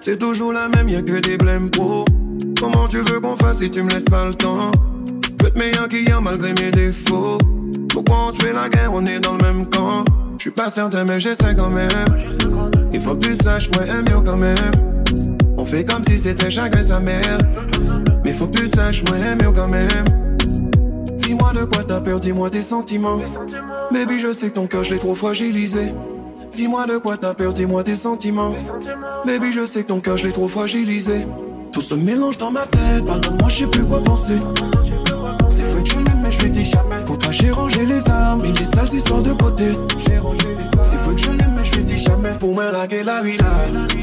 C'est toujours la même, y'a que des blèmes pro. Comment tu veux qu'on fasse si tu me laisses pas le temps? Peut-être meilleur qu'hier malgré mes défauts. Pourquoi on se fait la guerre, on est dans le même camp? Je suis pas certain, mais j'essaie quand même. Il faut que tu saches, moi, un mieux quand même. On fait comme si c'était chacun sa mère. Mais faut que tu saches, moi, mieux quand même. Dis-moi de quoi t'as peur, dis-moi tes sentiments. Baby, je sais que ton cœur, je l'ai trop fragilisé. Dis-moi de quoi t'as peur, dis-moi tes sentiments. Baby, je sais que ton cœur, je l'ai trop fragilisé. Tout se mélange dans ma tête, pardonne-moi, je sais plus quoi penser. C'est vrai que je l'aime, mais je lui dis jamais. Pour toi, j'ai rangé les armes et les sales histoires de côté. J'ai rangé les armes. C'est vrai que je l'aime, mais je lui dis jamais. Pour moi, la la villa,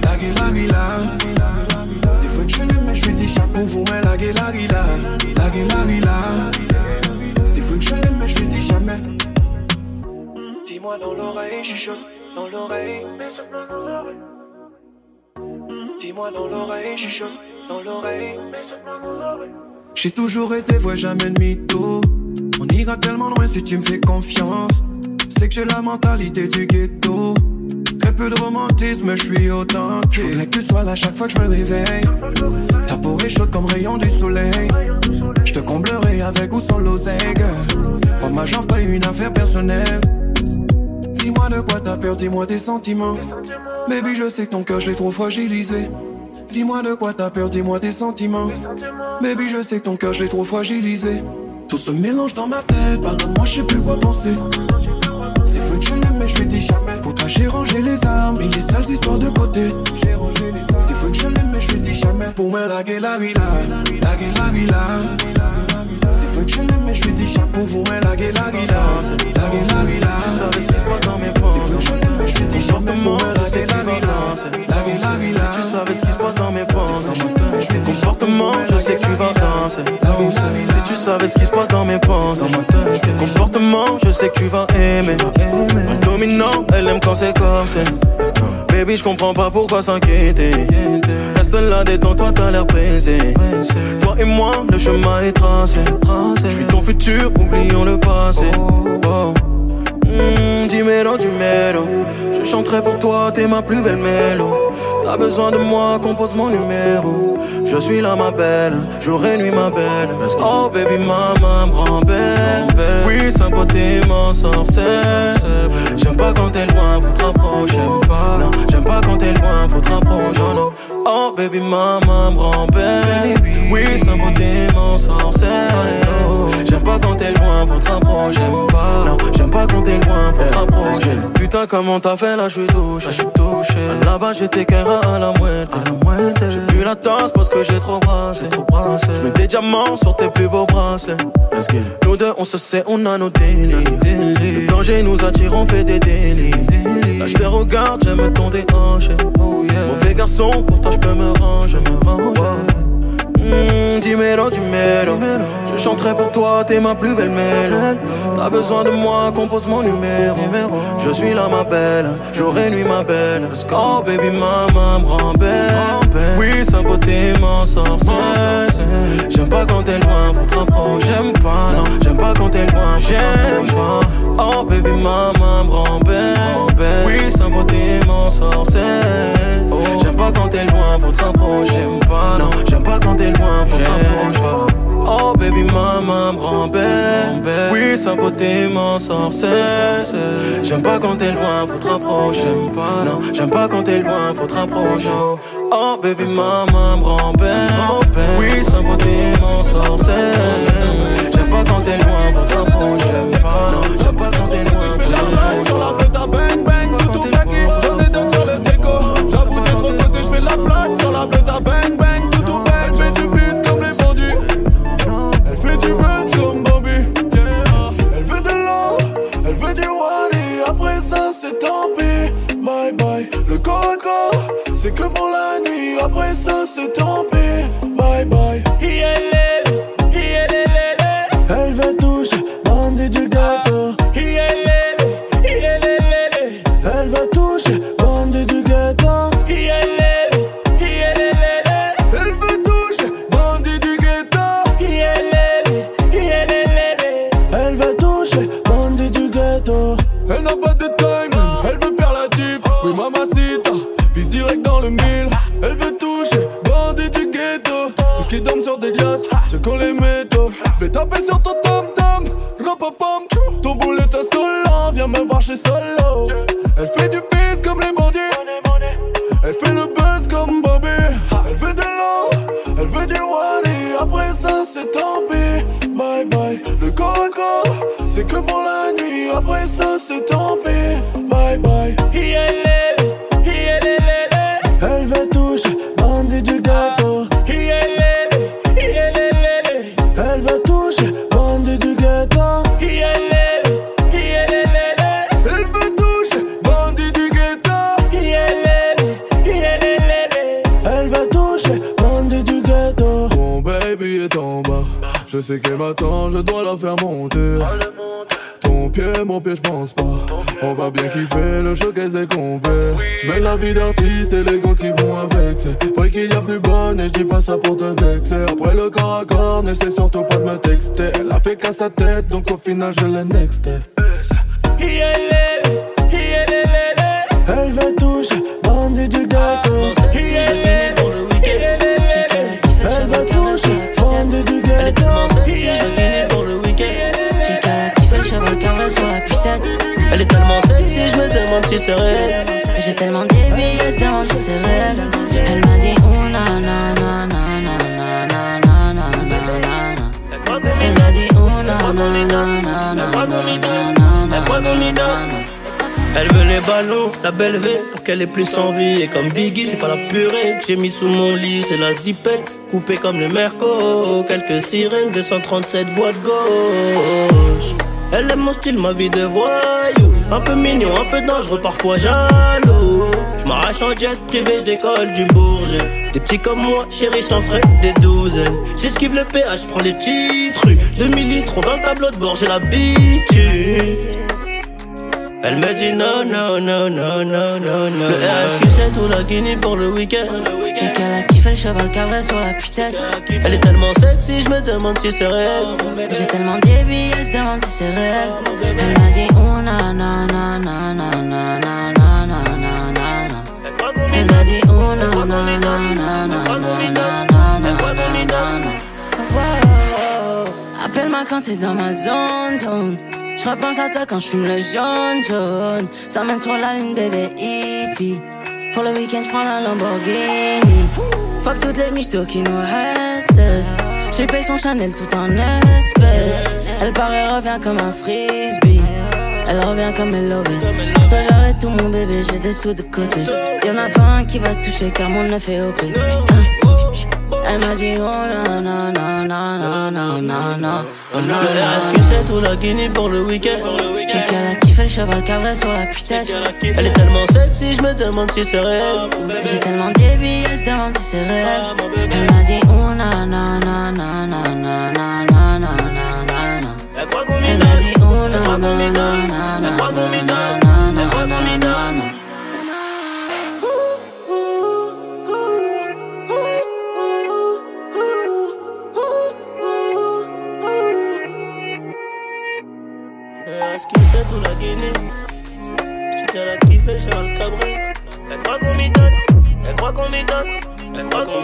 la la villa. Que je l'aime, mais je lui dis jamais. Pour vous, mais la la villa, la je l'aime, mais je lui dis jamais. Dis-moi dans l'oreille, chuchote dans l'oreille. Dis-moi dans l'oreille, chuchote dans l'oreille. J'ai toujours été vrai, jamais de mytho. On ira tellement loin si tu me fais confiance. C'est que j'ai la mentalité du ghetto. Peu de romantisme, je suis authentique. Faudrait que tu sois là chaque fois que je me réveille. Ta peau est chaude comme rayon du soleil. Je te comblerai avec ou sans l'oseille, Pour ma jambe, pas une affaire personnelle. Dis-moi de quoi t'as peur, dis-moi tes sentiments. Baby, je sais que ton cœur, je l'ai trop fragilisé. Dis-moi de quoi t'as peur, dis-moi tes sentiments. Baby, je sais que ton cœur, je l'ai trop fragilisé. Tout se mélange dans ma tête, pardonne-moi, je sais plus quoi penser. J'ai rangé les armes et les sales histoires de côté. J'ai rangé les armes. C'est vrai que je l'aime, mais je lui dis jamais. Pour moi, la gueule, la villa, la gueule, la villa. C'est vrai que je l'aime, mais je lui dis jamais. Pour vous, mais la gueule, la villa, la gueule, la villa. Tu savais ce qui se passe dans mes pensées. C'est vrai que je l'aime, mais je lui dis jamais. Pour moi, la gueule, la villa, la villa. Tu savais ce qui se passe dans mes pensées. Comportement, je sais que tu vas danser. Si tu savais ce qui se passe dans mes pensées. Comportement, je sais que tu vas aimer. Dominant, elle aime quand c'est comme c'est. Baby, je comprends pas pourquoi s'inquiéter. Reste là, détends-toi, t'as l'air pressé. Toi et moi, le chemin est tracé. Je suis ton futur, oublions le passé. Oh. Mmh, du mélo. Je chanterai pour toi, t'es ma plus belle mélo. T'as besoin de moi, compose mon numéro. Je suis là, ma belle, jour et nuit, ma belle. Oh, baby, maman, grand belle. Oui, sa beauté m'en sorcelle. J'aime pas quand t'es loin, faut te rapprocher. J'aime pas, non, j'aime pas quand t'es loin, faut te rapprocher. Oh, baby, maman, grand belle. Oui, sa beauté m'en sorcelle. J'aime pas quand t'es loin, faut te rapprocher. J'aime pas, non, j'aime pas quand t'es loin, faut te rapprocher. Putain, comment t'as fait? Là, je suis touché. Je suis touché. Là-bas, j'étais rat à la moelle. À la moelle, j'ai plus la tasse parce que j'ai trop brassé. Trop brassé. J'mets des diamants sur tes plus beaux bracelets. Nous deux, on se sait, on a nos délits. Le danger nous attire, on fait des délits. Là, je te regarde, j'aime ton déhanché. Mauvais garçon, pour toi, je me ranger. Me ranger. Mmh, du mélo. Je chanterai pour toi, t'es ma plus belle mélo. T'as besoin de moi, compose mon numéro. Je suis là, ma belle, jour et nuit, ma belle. Oh, baby, maman, grand belle. Oui, sa beauté m'en sorcelle. J'aime pas quand t'es loin, faut te rapprocher. Sa beauté m'en sorcelle J'aime pas quand t'es loin, faut te rapprocher. J'aime pas, non, j'aime pas quand t'es loin, faut te rapprocher. Oh baby maman me rend Oui sa beauté m'en sorcelle J'aime pas quand t'es loin, faut te rapprocher. J'aime pas, non, Je mets la vie d'artiste et les gars qui vont avec. C'est vrai qu'il y a plus bonne et je dis pas ça pour te vexer. Après le corps à corps, n'essaie surtout pas de me texter. Elle a fait qu'à sa tête, donc au final je l'ai nexté. Tellement débile, je si c'est réel. Elle m'a dit oh na na na na na na na na na na Elle m'a dit oh na na na na na na na na elle veut les ballons, la belle V, pour qu'elle ait plus envie. Et comme Biggie, c'est pas la purée que j'ai mis sous mon lit, c'est la zipette, coupée comme le Merco. Quelques sirènes, 237 voix de gauche. Elle aime mon style, ma vie de voyou. Un peu mignon, un peu dangereux, parfois jaloux. J'm'arrache en jet privé, j'décolle du Bourget. Des petits comme moi, chérie, j't'en ferai des douzaines. J'esquive le péage, prends les petites rues. 2000 litres dans le tableau de bord, j'ai l'habitude. Elle me dit non, non, non, non, non, non, non. Le RSQ7 ou la Guinée pour le week-end. J'ai qu'elle a kiffé le cheval sur la putain. Elle est tellement sexy, je me demande si c'est réel. J'ai tellement débile, se demande si c'est réel. Elle m'a dit oh na na na t'es dans ma zone, zone. Je repense à toi quand je fume le jaune jaune. J'emmène sur la ligne bébé E.T. Pour le week-end, je prends la Lamborghini. Fuck toutes les michtos qui nous restent. Je paye son Chanel tout en espèces. Elle paraît revient comme un frisbee. Elle revient comme elle l'avait. Pour toi, j'arrête tout mon bébé, j'ai des sous de côté. Y'en a pas un qui va toucher car mon neuf est OP. Elle m'a dit oh. Oh non, le RSQ7 ou la Guinée pour le week-end. J'ai qu'elle a kiffé le cheval cabré sur la putain. Elle est tellement sexy, je me demande si c'est réel. J'ai tellement débile, elle se demande si c'est réel. Elle m'a dit oh. Elle m'a dit oh non, non, non, non, non, non, non, fait la Guinée. J'étais la j'ai le cabri. Elle croit qu'on elle croit qu'on elle croit qu'on.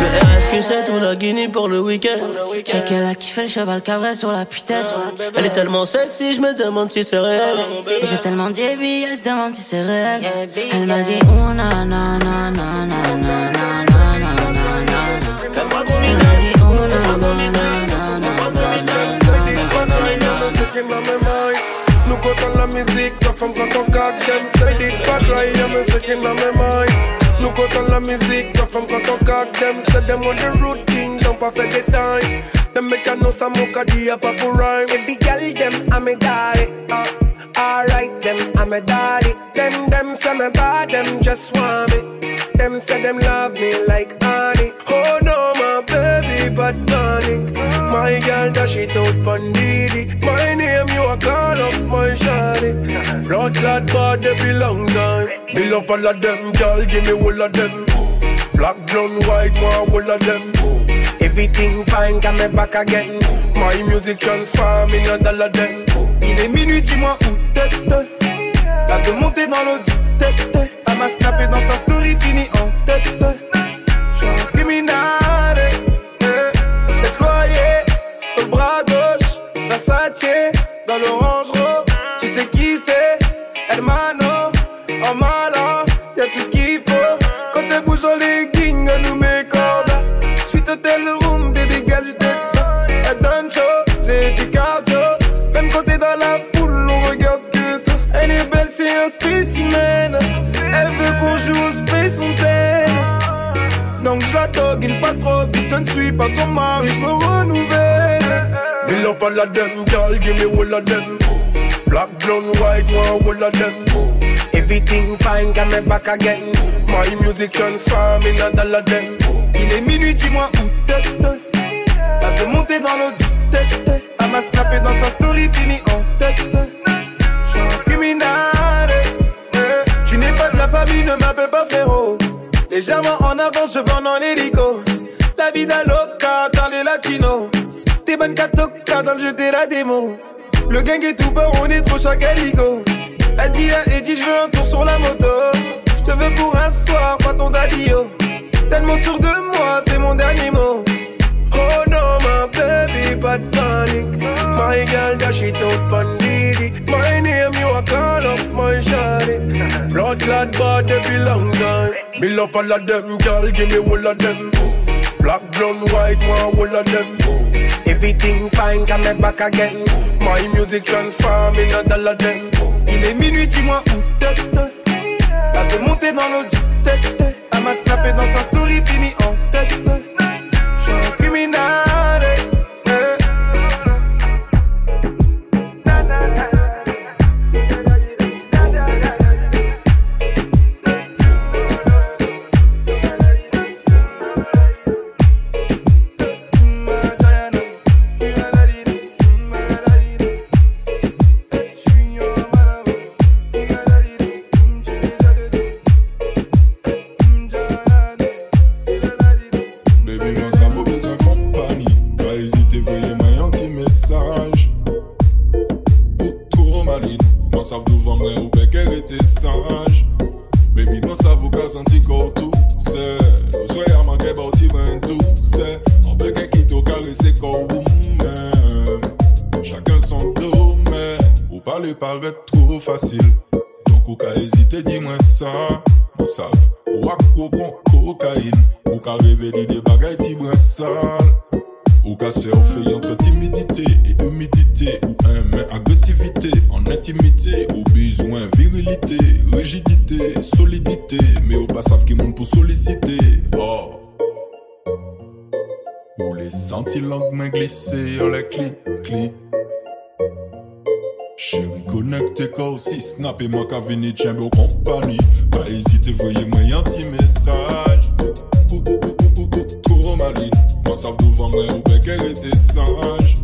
Le RSQ c'est tout la Guinée pour le week-end. J'ai qu'elle a kiffé le cheval cabré sur la puitaine. Elle est tellement sexy, je me demande si c'est réel. J'ai tellement débile, elle se demande si c'est réel. Elle m'a dit oh na na na na na na na. In my mind. Look out on musique, la femme quand on garde them Say it bad right, yeah, me sick in my mind. Look out on musique, la femme quand on garde them Say them on the road king, don't fait des time Them make a know some mocha di a papu rhyme. Every girl them, I'm a daddy. Uh, Alright them, I'm a daddy. Them, them say me bad, them just want me. Them say them love me like honey. Oh no, my girl dash it out My name you a call up my shawty Blood clot bad every long time Me love all of them, girl, give me all of them. Black, brown, white, one all of them. Everything fine, got me back again. My music transform in a dollar Il est minuit, dis-moi où t'es La de monter dans l'eau du tête dans sa story, fini en tête pas son mari, je me renouvelle. Me love all of them, girl, give me all of them. Black, blonde, white, one, all of them. Everything fine, come me back again. My music transform in a dollar them. Il est minuit, dis-moi où t'es. Elle veut monter dans l'eau tête. Elle m'a snappé dans sa story, fini en tête. J'suis un criminel. Eh. Tu n'es pas de la famille, ne m'appelle pas frérot. Légèrement en avance, je vends en hélico. La vida loca dans les latinos. T'es bonne catoca dans le jeu, la démo. Le gang est tout bas, on est trop chacaligo. Elle dit à Eddie, je veux un tour sur la moto. Je te veux pour un soir, pas ton daddio. Tellement sûr de moi, c'est mon dernier mot. Oh no, my baby, pas de panique. My girl, dash it out. My name, you a call up, my shawty. Blood clad body belong time. Me love all of them, girl, give me all of them. Black, blonde, white, one, all of them. Everything fine, come me back again. My music transform in a dollar them. Il est minuit, dis-moi où t'es. Elle veut monter dans l'eau du tête. Elle m'a snappé dans sa story, fini en tête. Tout. C'est, le soir à manquer bâti tout. C'est, en bien qu'elle quitte au carré, c'est corps même. Chacun son domaine. Ou parler paraît trop facile. Donc, ou. Moi ça, ou à quoi bon cocaïne. Ou des bagailles, ti brin Ou qu'à surfer entre timidité et humidité. Ou un mais agressivité en intimité. Ou besoin virilité, rigidité, solidité. Mais ou pas savent qui monde pour solliciter. Oh. Ou les sentis langues main glissées en les clics, clics. Chérie, connecté corps aussi, snap et moi qu'à venir tiens au compagnie. Pas hésiter, voyez-moi un petit message. Ou, ça vous vendre ou qu'elle était sage.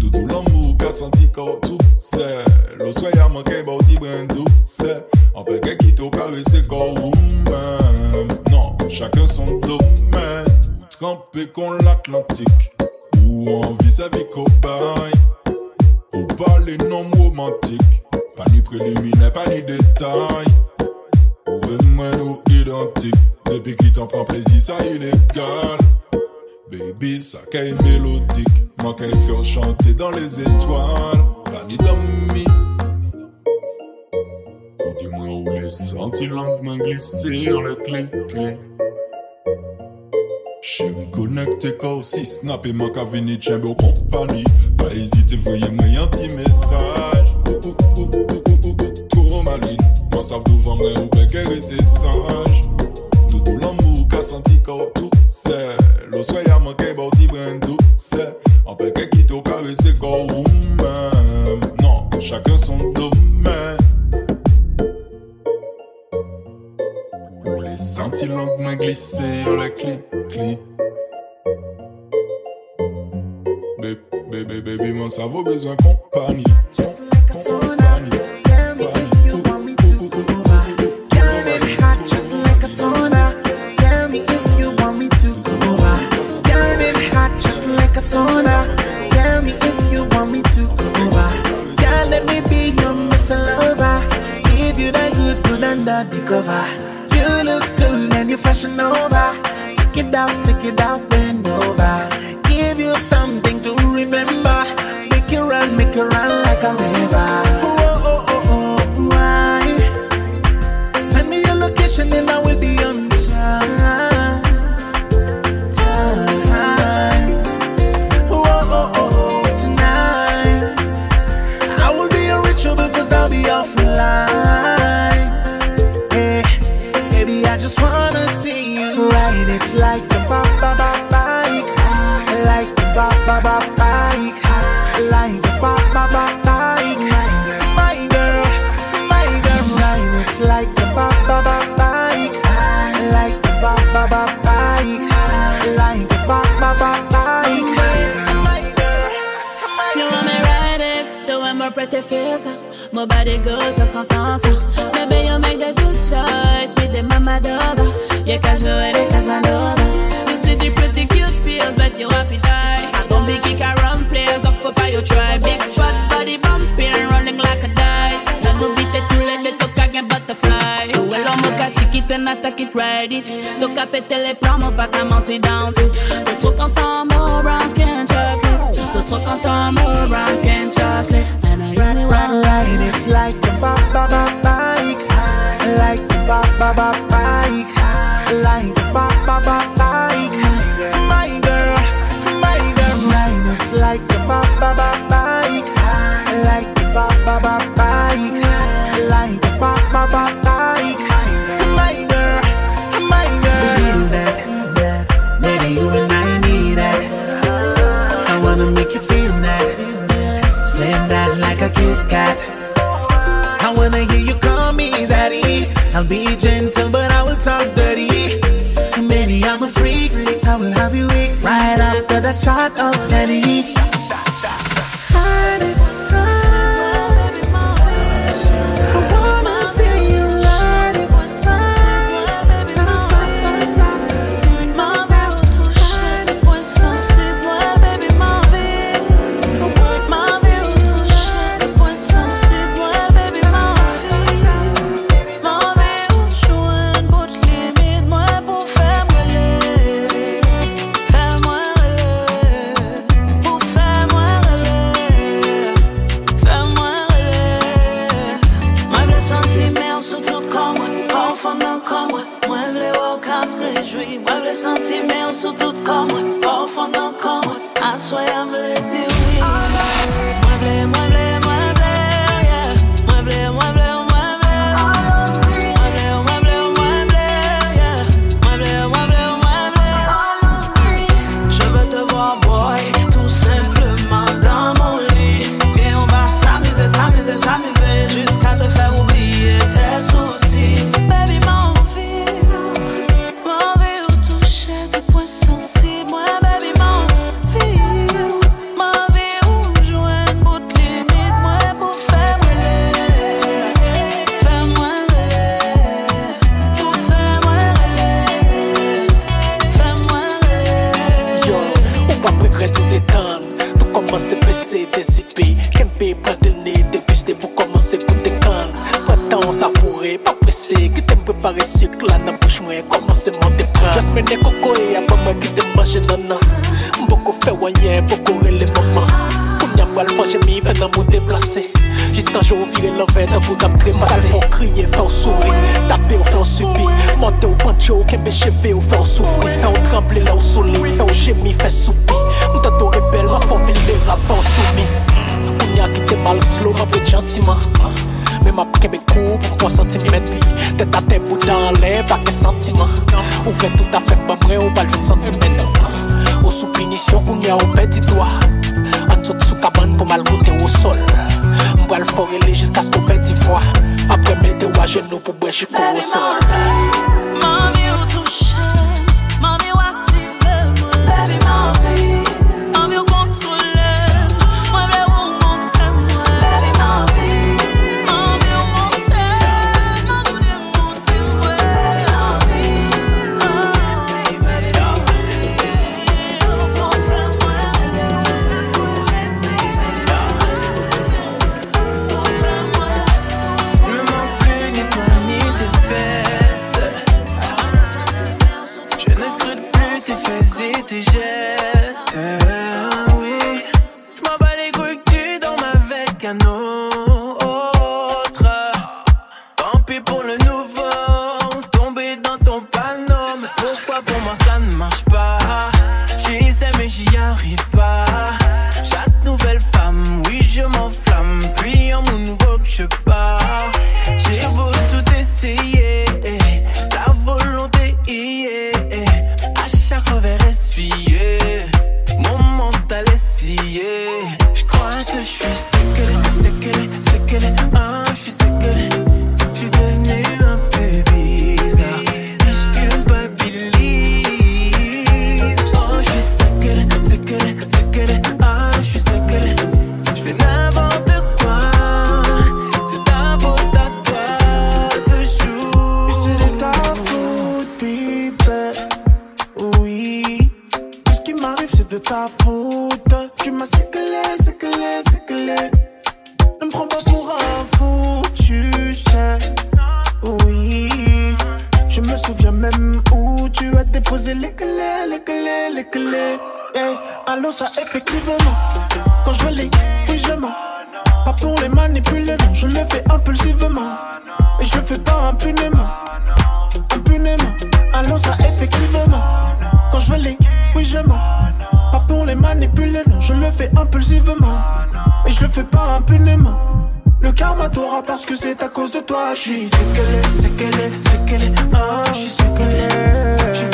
Tout l'amour qu'a senti corps tout, c'est. Le soir y'a manqué bauti brin c'est. En quitte au carré, c'est corps ou même. Non, chacun son domaine. Trempé con l'Atlantique, ou en vie sa vie copain. Ou pas les noms romantiques, pas ni préliminaire, pas ni détail. Ou vraiment nous identiques, depuis qui t'en prend plaisir, ça illégal. Baby, ça qu'est mélodique, moi qu'elle fait chanter dans les étoiles, pas ni d'amis. Ou dis-moi où les sentis lentement glisser dans les clés, clés. Chérie, connecté corps aussi, snap et moi venir tiens beau compagnie. Pas hésiter, voyez-moi un petit message. Ou, ou, ou, ou, ou, ou, Trop maline, moi ça vous vendre ou qu'elle était sage. Tout l'amour qu'a senti corps tout, c'est. Y'a manqué bauti brin tout, c'est. En carré, c'est corps ou même. Non, chacun son domaine. Ou les sentis lentement glisser dans le clip. Baby, baby, baby, mon cerveau besoin compagnie. Just like a sauna. Tell me if you want me to go over. Girl, let me be your missile lover. Give you that good, good under the cover. You look good and you fashion over. Take it out, take it out, bend over. Give you something to remember. Make you run, make you run like a river. Oh, oh, oh, oh, why? Send me your location and I will be te face My body go to confiance Baby, you make the good choice With the mama dova. You casually Casanova. You see the pretty cute feels But you have to die. I don't be kick around players Don't fuck by your try Big fat body bumping Running like a dice. I go beat it to let the talk again butterfly Duelo mocha ticket and attack it, ride it Toka pété les promo, mon pas qu'à mentir down T'es trop content, moi shot of Henny Sentime ou sou tout kon mwen Por fon nan kon mwen Aswaya mwen le di ou Parfois j'ai mis fait dans mon déplacé. Jusqu'un jour on virait l'envers d'un bout d'après-midi Parfois crier, faire sourire, taper ou faire subir Monter au pancho, qu'est-ce que je fais ou faire souffrir? Faire trembler là au soleil, faire au chemin, faire soupir Mouta tout rebelle, ma faute vulnérable, faire soumis. On y a quitté mal slow, ma bouée gentiment. Mais ma pique est pour 3 centimètres Tête à tête, bout dans l'air, pas que sentiment. Ouvrez tout à fait, pas vrai, au bal, je ne sentis pas Au sous-punition, on y a au petit doigt Kaban pou mal vote ou sol. Mbwal forele jiska sko pedi fwa Apre mete wajen nou pou bwe chiko ou sol. Mami. nôtre. Tant pis pour le le fais impulsivement. Et je le fais pas impunément. Impunément, allons ça effectivement. Quand je veux les, oui je mens. Pas pour les manipuler, non, je le fais impulsivement. Et je le fais pas impunément. Le karma t'aura parce que c'est à cause de toi. Je suis séquelé, séquelé, séquelé. Ah, je suis est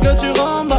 que tu remballes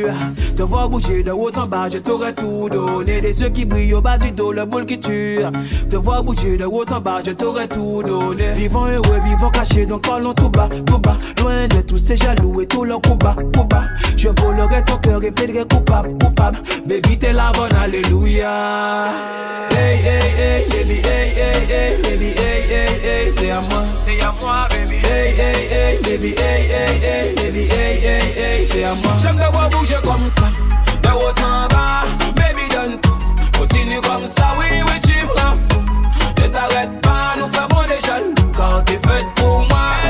elle m'a eu. Te voir bouger de haut en bas, je t'aurais tout donné. Des yeux qui brillent au bas du dos, le boule qui tue. Te voir bouger de haut en bas, je t'aurais tout donné. Vivant heureux, vivant caché, donc parlons tout bas, tout bas. Loin de tous ces jaloux et tout leur coup bas. Je volerai ton cœur et plaiderai coupable, coupable. Baby, t'es la bonne, alléluia. Hey, hey, hey, baby, hey, hey, hey, baby, hey, hey, hey, t'es à moi, t'es à moi, baby. Hey, hey, hey, baby, hey, hey, hey, baby, hey, hey, hey, t'es à moi. J'aime te voir bouger comme ça, de haut en bas, baby, donne tout. Continue comme ça, oui, oui, tu me fou. Ne t'arrête pas, nous ferons des jaloux quand t'es faite pour moi.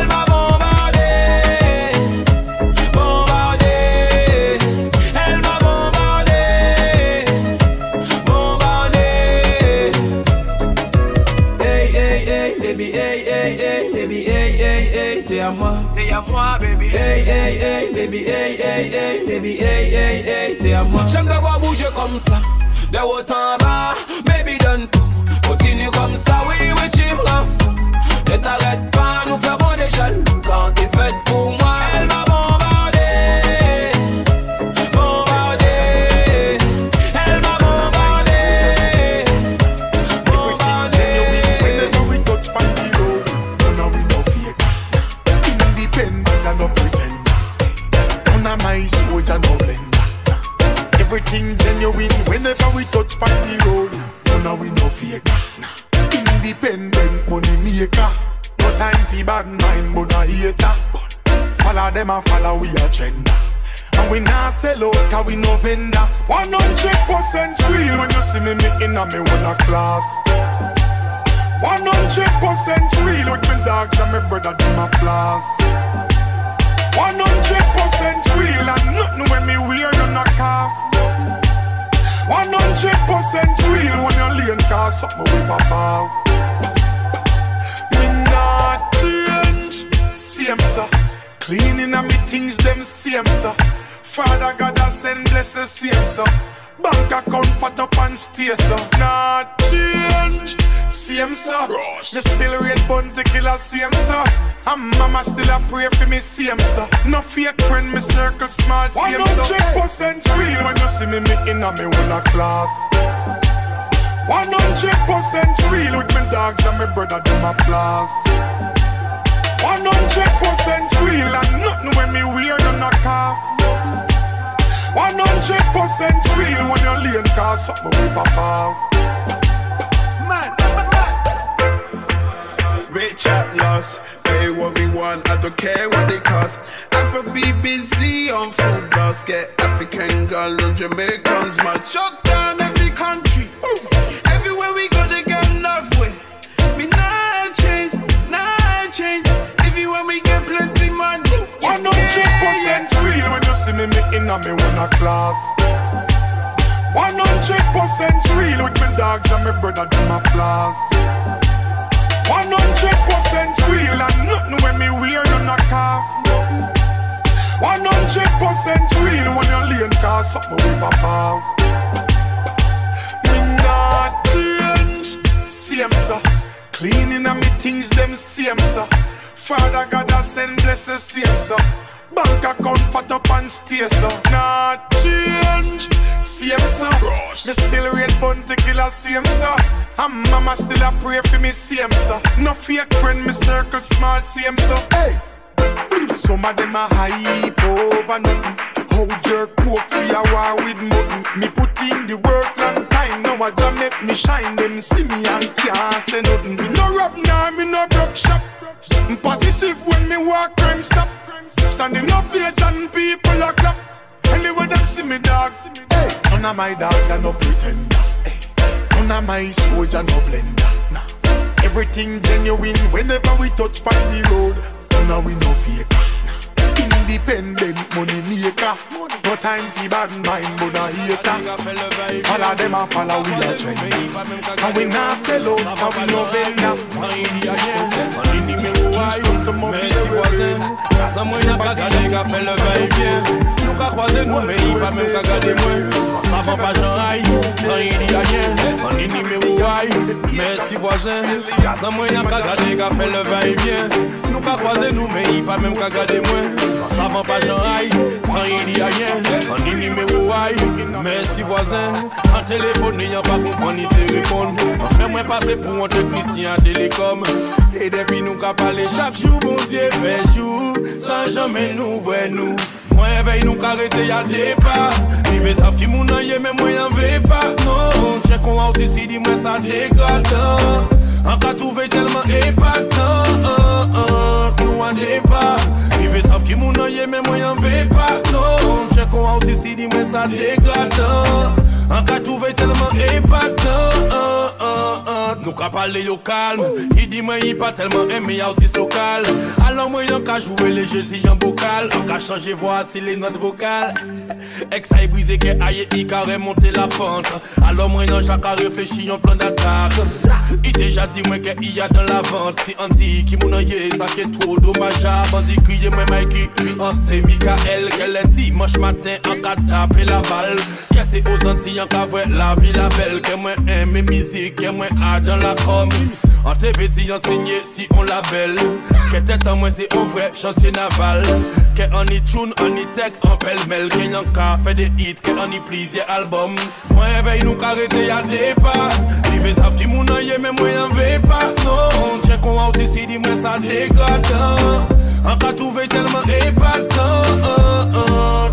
Hey, hey, baby, hey, hey, hey, hey, hey, hey, t'es à moi. J'aime te voir bouger comme ça, de haut en bas, baby, donne tout. Continue comme ça, oui, oui, tu me rends fou. Ne t'arrête pas, nous ferons des jaloux quand pan the road, oh, none of we no fake. Independent money maker. No time for bad mind, but a hater. Follow them and follow we agenda. And we not sell out cause we no vendor 100% real when you see me me in a me wanna class 100% real with me dogs and my brother them a floss 100% real and nothing when me wear none a cough 100% real when you lean cause something we pop off. Me not change. Same sir. Cleaning and me things them same sir Father God I send blessings same sir. Bank account fat up and stay sir. Not change. Same sir. Me still red bun to kill a same sir. And mama still a pray for me same so No fake friend me circle small same so 100% real when you see me me in a me wanna class. 100% real with me dogs and my brother them a floss. 100% real and nothing when me wear none a cough 100% real when you're lean cause something we pop off Rich at loss, pay what we want, I don't care what they cost. Afro BBC on full blast, get African girl and Jamaicans, man. Shut see me me in me wanna class. 100% real with me dogs and my brother them a floss. 100% real and nothing when me wear none a cough 100% real when you lean cause something we pop off. Me not change. Same sir. Cleaning and me things them same sir. Father God I send blessings same sir Bank account fat up and stay sir Not change Same sir Me still red bun to kill a same sir And mama still a pray for me same sir No fake friend me circle small same sir Hey some of them a hype over nothing. How jerk poke for a war with nothing. Me put in the work long time. Now I just make me shine. Them see me and can't say nothing. Me no rub now, me no broke shop. Positive when me walk crime stop. Standing up here, John, people are clap. Anyway, them see me dog. Hey. None of my dogs are no pretender. Hey. None of my soldier no blender. Nah. Everything genuine whenever we touch by the road. None of we no faker. Independent money maker. No time for bad mind, but a hater. Follow them and follow we a trend. And we not sell out, and we no voisin, Casa mwen a ka gade ka fe le va-et-vient Nou ka croise nou me yi pa men ka gade mwen Savan pa jan san yi merci voisin. Casa mwen a ka gade ka fe le va-et-vient Nou ka croise nou me yi pa men ka gade mwen Savan pa jan ay, san yi di a yen An ni numéro ay, merci voisin. An telefon ni yan pa kompon ni te repon An fè mwen pase pou an teknisyen télécom. E depi nou ka pale chak jou bon diye fè jou San jamais nou vwe nou Mwen vey nou ka rete ya depa. Rive sav ki moun an ye men mwen yan ve pa. Non, chek kon out isi di mwen sa degatan An ka touve telman Nou an depa. Sav ki moun an ye men mwen pa. Non, kon di mwen sa An ka touve telman Nou ka pale yo kalm I di mwen yi pa telman eme ya outis lokal Alon mwen yon ka joue le jezi yon bokal An ka chanje voix si le not vokal Ek sa yi brize ke aye i ka remonte la pente. Alon mwen yon jaka reflechi yon plan d'attaque. I deja di mwen ke i ya dan la vente. Si an di ki moun an ye sa ke tro domaja Bandi kriye mwen Mikey An se Mikael Ke dimanche matin an ka tape la bal Ke se ozanti an ka vwe la vi la bel Ke mwen eme mizik mwen a dans la com. En TV dit enseigné si on label Que tête en moins c'est un vrai chantier naval. On y tune, on y texte, on pêle-mêle Que y'en ka fait des hits, que on y plusieurs albums Moi veille nous carréter y'a des pas. Rive savent qui moun en yé mais moi y'en vais pas. Non, check on out ici, dis-moi ça dégoûtant En ka trouvé tellement épatant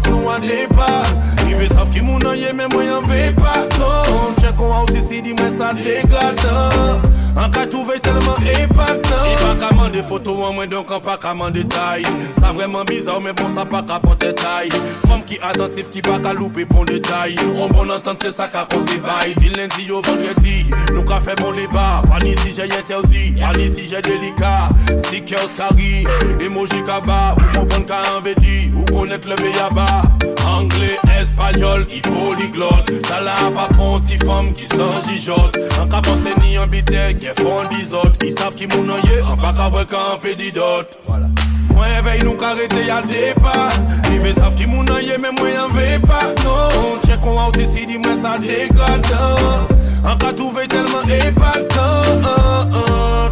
Nous en débat Rive savent qui moun en yé mais moi y'en vais pas Non, check on out ici, dis-moi ça dégoûtant An ka touve telman epatan I pa ka mande foto an mwen donk an pa ka mande tay. Sa vreman bizar men bon sa pa ka ponte tay. Fom ki attentif ki pa ka loupe pon detay. On bon entente se sa ka konte bay. Di lundi yo vendredi Nou ka fe bon le ba Pan isi jè interdit Pan isi jè delika. Stickers kari Emoji kaba. Ou kompon ka anvedi Ou konet le beyaba Anglais, espagnol, i polyglot Tala pa ponti fom ki san jijot An ka pense ni an bitek Ke fon di zot, i sav ki moun an ye An pa ka vwe ka an pedi dot Mwen vey nou ka rete ya depa Rive sav ki moun an ye men mwen an ve pa Non, chek kon out isi di mwen sa degatan An ka touve telman epatan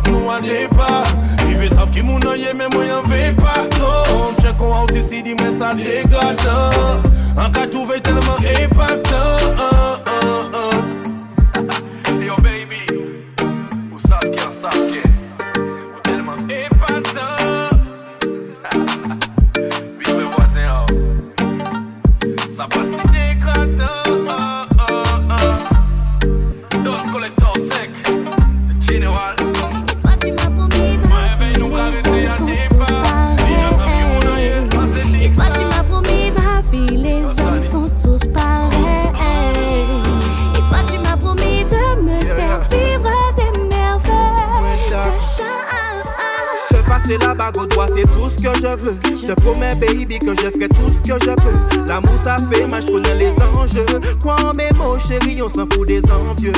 Nou an depa Rive sav ki moun an ye men mwen an ve pa Non, chek kon out isi di mwen sa degatan An ka touve telman epatan promets, baby, que je ferai tout ce que je peux. L'amour, ça fait mal, je connais les enjeux. Quoi, mes mots, chérie, on s'en fout des envieux.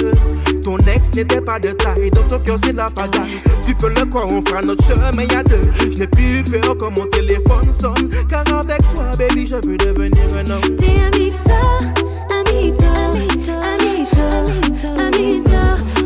Ton ex n'était pas de taille, dans ton cœur, c'est la pagaille. Tu peux le croire, on fera notre chemin, y'a deux. Je n'ai plus peur quand mon téléphone sonne. Car avec toi, baby, je veux devenir un homme. T'es amito, amito, amito, amito, amito. Amito,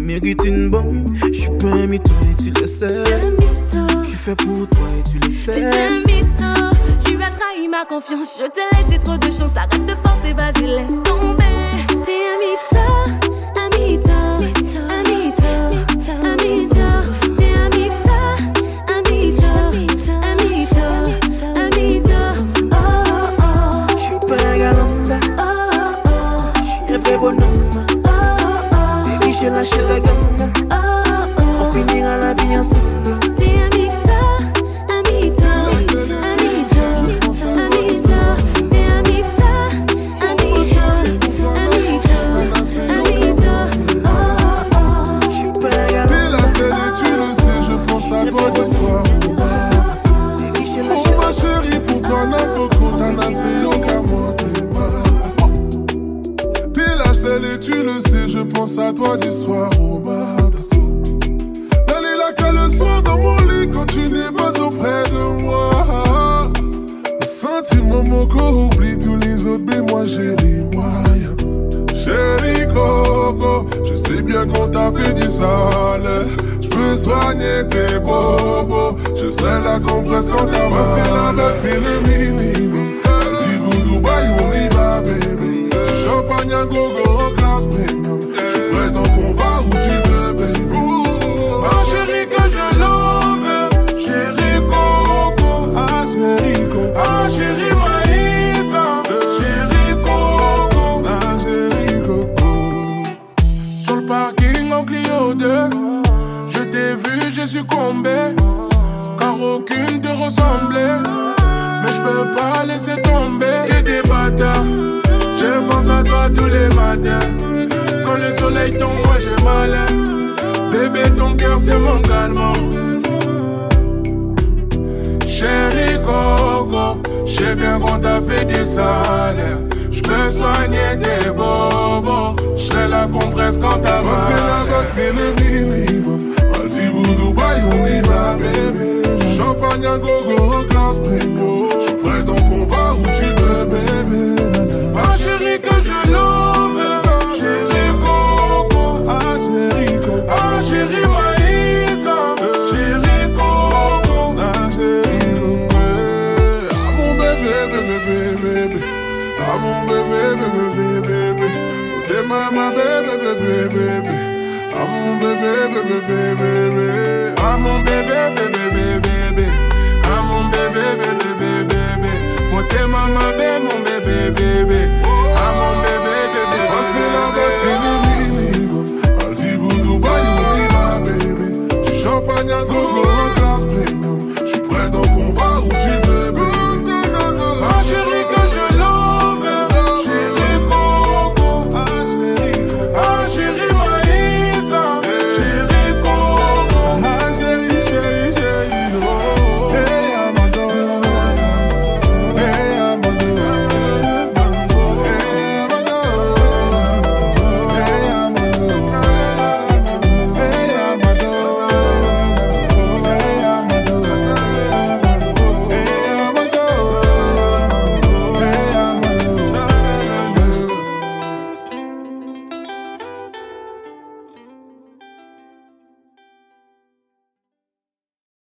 mérite une bombe. J'suis pas un mytho et tu le sais. J'suis fait pour toi et tu le T'es sais. tu as trahi ma confiance. Je te laisse trop de chance. Arrête de forcer, vas-y, laisse tomber. T'es un mytho, Lâché la gamme. On finira la vie ensemble. Soigner tes bobos. Je serai la compresse quand t'as mal. C'est la note, c'est le minimum. Si vous Dubaï, on y va, bébé. Champagne à gogo j'ai succombé. Car aucune te ressemblait. Mais je peux pas laisser tomber. T'es des bâtards. Je pense à toi tous les matins. Quand le soleil tombe, moi j'ai mal. Bébé, ton cœur c'est mon calmant. Chérie Coco, je sais bien qu'on t'a fait des salaires. Je peux soigner tes bobos. Je serai la compresse quand t'as Moi c'est la mal. note, c'est le minimum. Si vous Dubaï, on y va, bébé. Champagne à gogo en classe premium. Je suis prêt donc on va où tu veux, bébé. Nana. Ah chérie que je love, chérie Coco. Ah chérie Coco. Ah chérie baby, baby, baby. I'm on baby, baby, baby, baby. I'm on baby, baby, baby, baby. Mon t'es maman, baby, mon baby, baby. I'm on baby, baby, baby. Là-bas, c'est le minimum. Vous, Dubaï, on y baby. Du champagne à gogo,